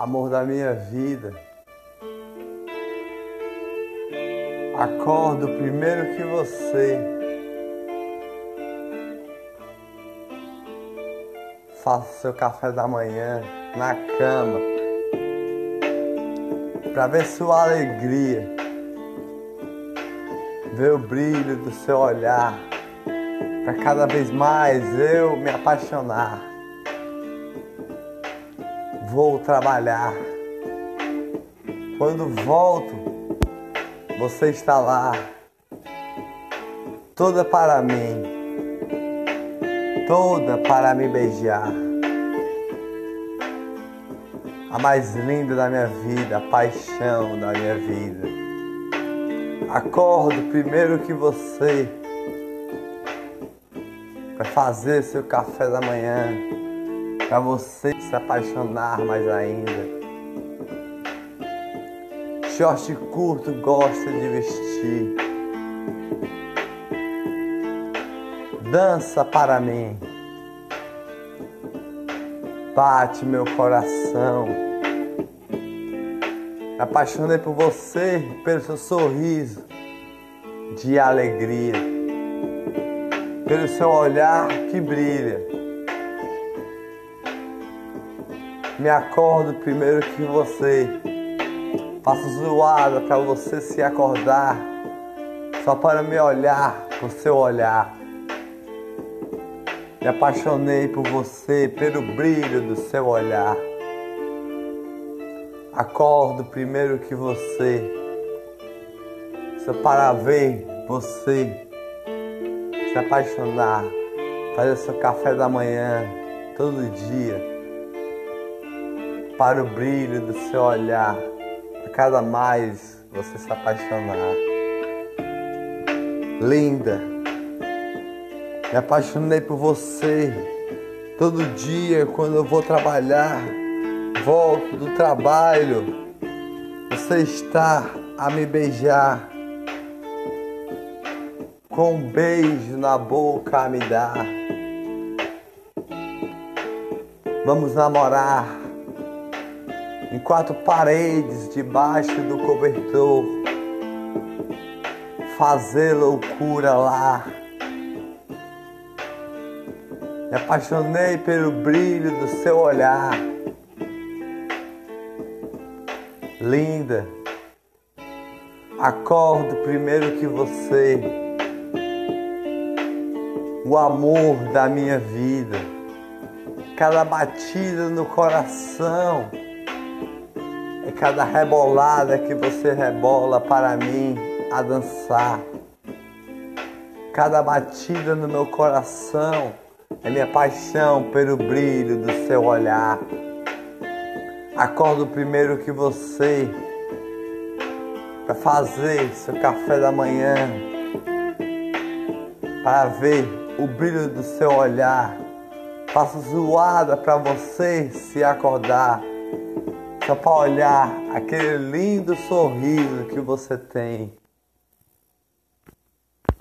amor da minha vida. Acordo primeiro que você. Faço seu café da manhã na cama para ver sua alegria, ver o brilho do seu olhar, para cada vez mais eu me apaixonar vou trabalhar. Quando volto, você está lá, toda para mim, toda para me beijar. A mais linda da minha vida, a paixão da minha vida. Acordo primeiro que você para fazer seu café da manhã para você se apaixonar mais ainda. Short curto gosta de vestir. Dança para mim. Bate meu coração. Me apaixonei por você, pelo seu sorriso de alegria, pelo seu olhar que brilha Me acordo primeiro que você. Faço zoada para você se acordar. Só para me olhar com seu olhar. Me apaixonei por você, pelo brilho do seu olhar. Acordo primeiro que você. Só para ver você se apaixonar. Fazer seu café da manhã todo dia para o brilho do seu olhar, a cada mais você se apaixonar. Linda, me apaixonei por você. Todo dia, quando eu vou trabalhar, volto do trabalho, você está a me beijar, com um beijo na boca a me dar. Vamos namorar em quatro paredes debaixo do cobertor, fazer loucura lá. Me apaixonei pelo brilho do seu olhar. Linda, acordo primeiro que você, o amor da minha vida, cada batida no coração é cada rebolada que você rebola para mim a dançar. Cada batida no meu coração é minha paixão pelo brilho do seu olhar. Acordo primeiro que você para fazer seu café da manhã, para ver o brilho do seu olhar. Faço zoada para você se acordar para olhar aquele lindo sorriso que você tem.